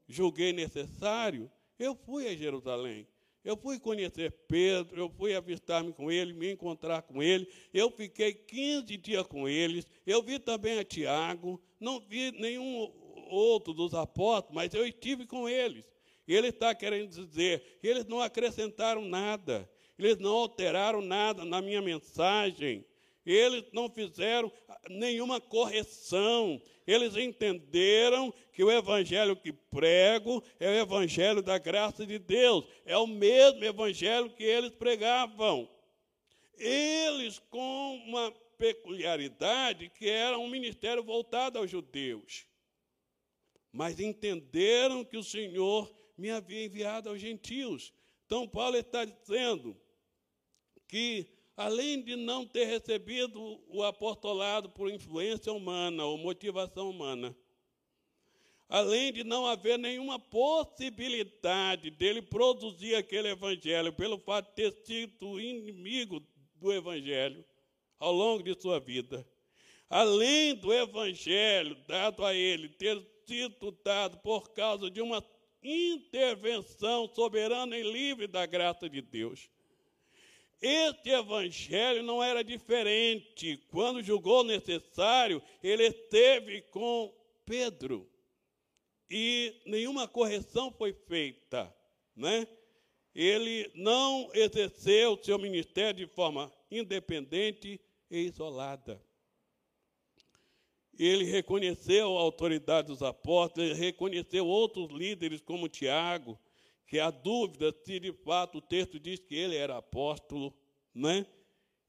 julguei necessário, eu fui a Jerusalém. Eu fui conhecer Pedro, eu fui avistar-me com ele, me encontrar com ele. Eu fiquei 15 dias com eles. Eu vi também a Tiago, não vi nenhum outro dos apóstolos, mas eu estive com eles. Ele está querendo dizer, eles não acrescentaram nada, eles não alteraram nada na minha mensagem, eles não fizeram nenhuma correção, eles entenderam que o evangelho que prego é o evangelho da graça de Deus, é o mesmo evangelho que eles pregavam. Eles, com uma peculiaridade, que era um ministério voltado aos judeus, mas entenderam que o Senhor me havia enviado aos gentios. Então, Paulo está dizendo que além de não ter recebido o apostolado por influência humana ou motivação humana, além de não haver nenhuma possibilidade dele produzir aquele evangelho, pelo fato de ter sido inimigo do evangelho ao longo de sua vida, além do evangelho dado a ele ter sido dado por causa de uma intervenção soberana e livre da graça de Deus este evangelho não era diferente. Quando julgou necessário, ele esteve com Pedro. E nenhuma correção foi feita, né? Ele não exerceu seu ministério de forma independente e isolada. Ele reconheceu a autoridade dos apóstolos, ele reconheceu outros líderes como Tiago, que há dúvida se de fato o texto diz que ele era apóstolo, né?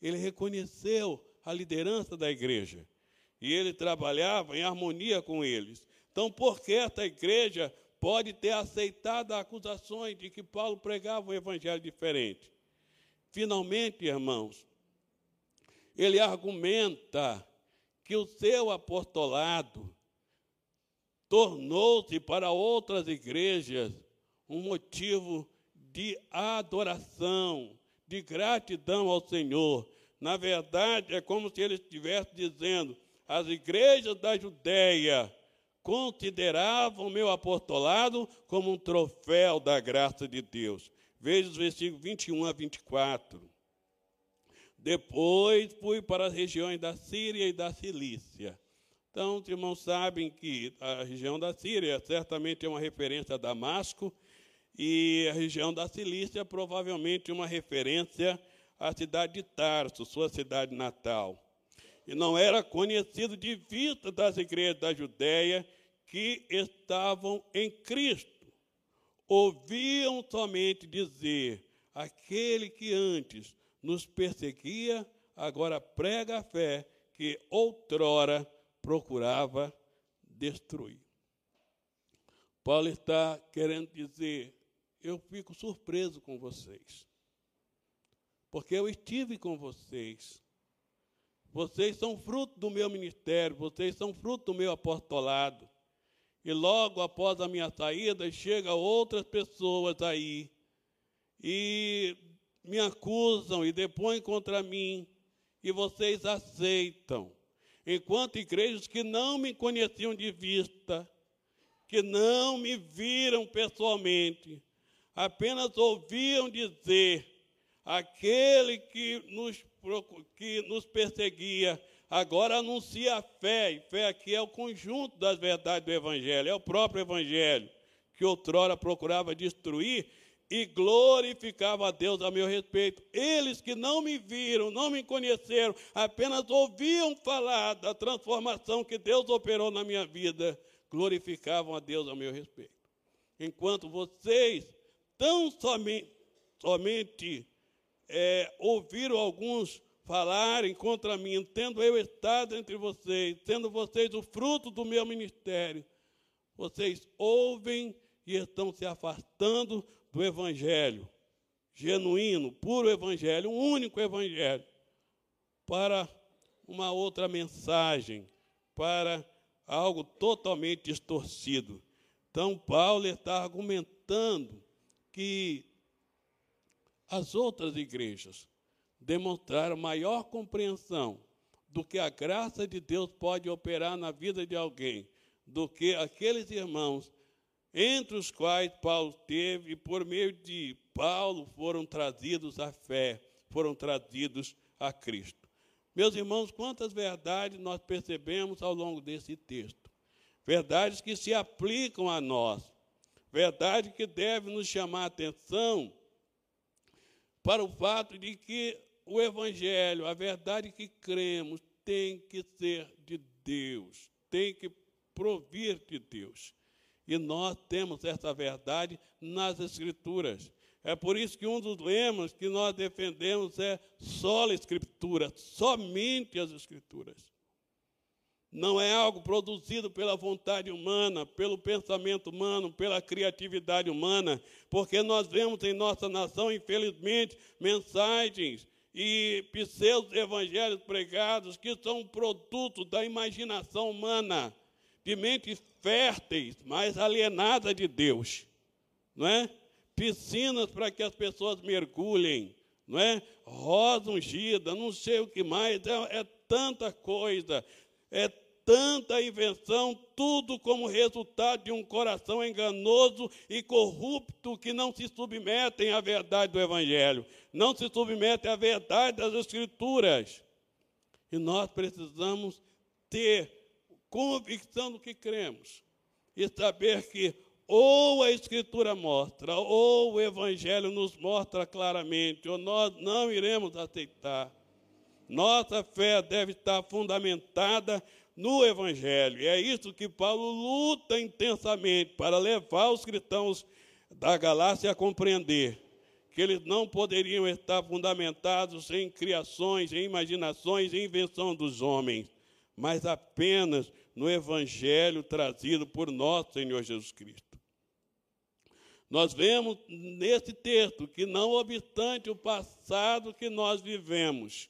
Ele reconheceu a liderança da igreja e ele trabalhava em harmonia com eles. Então, por que essa igreja pode ter aceitado acusações de que Paulo pregava um evangelho diferente? Finalmente, irmãos, ele argumenta que o seu apostolado tornou-se para outras igrejas um motivo de adoração, de gratidão ao Senhor. Na verdade, é como se ele estivesse dizendo: as igrejas da Judéia consideravam o meu apostolado como um troféu da graça de Deus. Veja os versículos 21 a 24. Depois fui para as regiões da Síria e da Cilícia. Então, os irmãos sabem que a região da Síria certamente é uma referência a Damasco, e a região da Cilícia, provavelmente uma referência à cidade de Tarso, sua cidade natal. E não era conhecido de vista das igrejas da Judéia que estavam em Cristo. Ouviam somente dizer: aquele que antes nos perseguia, agora prega a fé que outrora procurava destruir. Paulo está querendo dizer: eu fico surpreso com vocês. Porque eu estive com vocês. Vocês são fruto do meu ministério, vocês são fruto do meu apostolado. E logo após a minha saída, chegam outras pessoas aí e me acusam e depõem contra mim, e vocês aceitam. Enquanto igrejas que não me conheciam de vista, que não me viram pessoalmente, apenas ouviam dizer: aquele que nos, que nos perseguia agora anuncia a fé, e fé aqui é o conjunto das verdades do Evangelho, é o próprio Evangelho, que outrora procurava destruir e glorificava a Deus a meu respeito. Eles que não me viram, não me conheceram, apenas ouviam falar da transformação que Deus operou na minha vida, glorificavam a Deus a meu respeito. Enquanto vocês tão somente, somente é, ouviram alguns falarem contra mim, tendo eu estado entre vocês, tendo vocês o fruto do meu ministério, vocês ouvem e estão se afastando do Evangelho genuíno, puro Evangelho, um único Evangelho, para uma outra mensagem, para algo totalmente distorcido. Então, Paulo está argumentando que as outras igrejas demonstraram maior compreensão do que a graça de Deus pode operar na vida de alguém, do que aqueles irmãos entre os quais Paulo teve, e por meio de Paulo foram trazidos à fé, foram trazidos a Cristo. Meus irmãos, quantas verdades nós percebemos ao longo desse texto? Verdades que se aplicam a nós, verdade que deve nos chamar a atenção para o fato de que o Evangelho, a verdade que cremos, tem que ser de Deus, tem que provir de Deus. E nós temos essa verdade nas Escrituras. É por isso que um dos lemas que nós defendemos é só a Escritura, somente as Escrituras. Não é algo produzido pela vontade humana, pelo pensamento humano, pela criatividade humana, porque nós vemos em nossa nação, infelizmente, mensagens e pseudo-evangelhos pregados que são produtos da imaginação humana de mentes férteis, mas alienadas de Deus, não é? Piscinas para que as pessoas mergulhem, não é? Rosa ungida, não sei o que mais, é, é tanta coisa, é tanta invenção, tudo como resultado de um coração enganoso e corrupto que não se submetem à verdade do Evangelho, não se submetem à verdade das Escrituras. E nós precisamos ter convicção do que cremos e saber que ou a Escritura mostra, ou o Evangelho nos mostra claramente, ou nós não iremos aceitar. Nossa fé deve estar fundamentada no Evangelho. E é isso que Paulo luta intensamente para levar os cristãos da Galácia a compreender que eles não poderiam estar fundamentados em criações, em imaginações, em invenção dos homens, mas apenas no Evangelho trazido por nosso Senhor Jesus Cristo. Nós vemos nesse texto que, não obstante o passado que nós vivemos,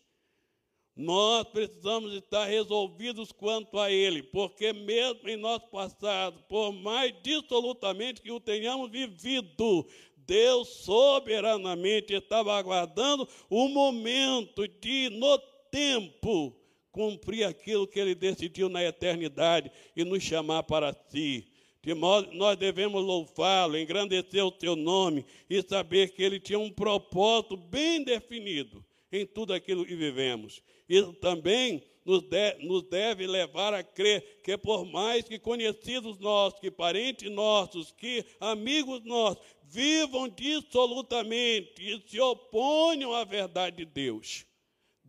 nós precisamos estar resolvidos quanto a ele, porque mesmo em nosso passado, por mais dissolutamente que o tenhamos vivido, Deus soberanamente estava aguardando o momento de, no tempo, cumprir aquilo que ele decidiu na eternidade e nos chamar para si. De modo, nós devemos louvá-lo, engrandecer o seu nome e saber que ele tinha um propósito bem definido em tudo aquilo que vivemos. Isso também nos, de, nos deve levar a crer que, por mais que conhecidos nossos, que parentes nossos, que amigos nossos, vivam dissolutamente e se oponham à verdade de Deus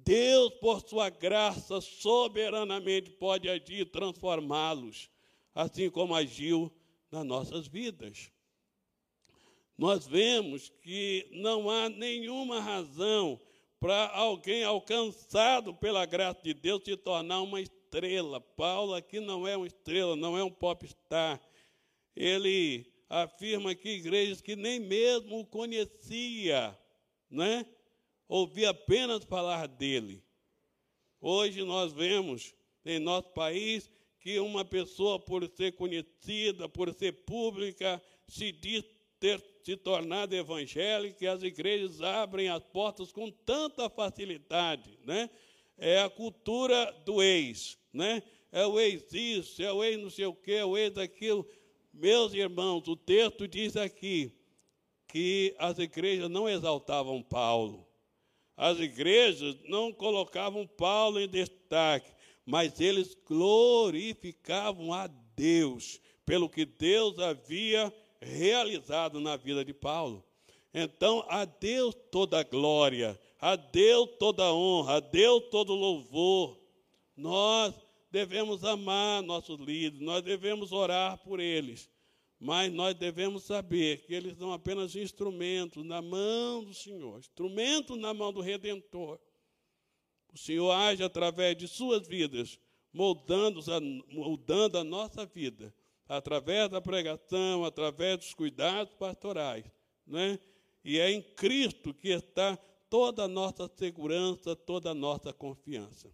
Deus, por sua graça, soberanamente pode agir e transformá-los, assim como agiu nas nossas vidas. Nós vemos que não há nenhuma razão para alguém alcançado pela graça de Deus se tornar uma estrela. Paulo aqui não é uma estrela, não é um popstar. Ele afirma que igrejas que nem mesmo o conhecia, né? ouvi apenas falar dele. Hoje nós vemos em nosso país que uma pessoa, por ser conhecida, por ser pública, se diz ter se tornado evangélica e as igrejas abrem as portas com tanta facilidade, né? É a cultura do ex, né? É o ex isso, é o ex não sei o quê, é o ex aquilo. Meus irmãos, o texto diz aqui que as igrejas não exaltavam Paulo, as igrejas não colocavam Paulo em destaque. mas eles glorificavam a Deus pelo que Deus havia realizado na vida de Paulo. Então, a Deus toda glória, a Deus toda honra, a Deus todo louvor. Nós devemos amar nossos líderes, nós devemos orar por eles, mas nós devemos saber que eles são apenas instrumentos na mão do Senhor, instrumentos na mão do Redentor. O Senhor age através de suas vidas, moldando moldando a nossa vida, através da pregação, através dos cuidados pastorais. Né? E é em Cristo que está toda a nossa segurança, toda a nossa confiança.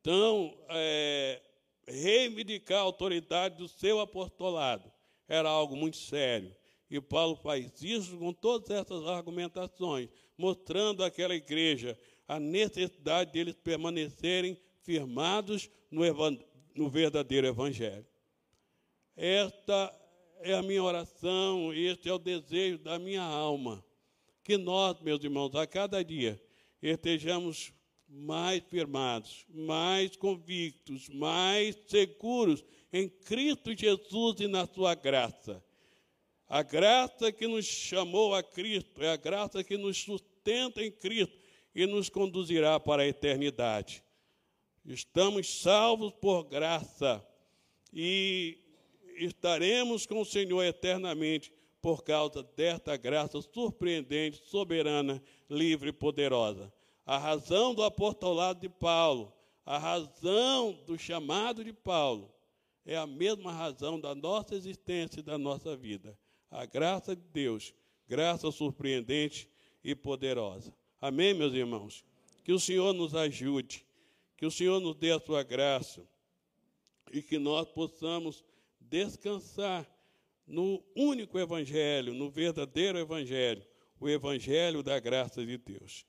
Então, é, reivindicar a autoridade do seu apostolado era algo muito sério. E Paulo faz isso com todas essas argumentações, mostrando àquela igreja a necessidade deles permanecerem firmados no, no verdadeiro Evangelho. Esta é a minha oração, este é o desejo da minha alma. Que nós, meus irmãos, a cada dia estejamos mais firmados, mais convictos, mais seguros em Cristo Jesus e na sua graça. A graça que nos chamou a Cristo é a graça que nos sustenta em Cristo e nos conduzirá para a eternidade. Estamos salvos por graça e estaremos com o Senhor eternamente por causa desta graça surpreendente, soberana, livre e poderosa. A razão do apostolado de Paulo, a razão do chamado de Paulo, é a mesma razão da nossa existência e da nossa vida. A graça de Deus, graça surpreendente e poderosa. Amém, meus irmãos? Que o Senhor nos ajude, que o Senhor nos dê a sua graça e que nós possamos descansar no único Evangelho, no verdadeiro Evangelho, o Evangelho da graça de Deus.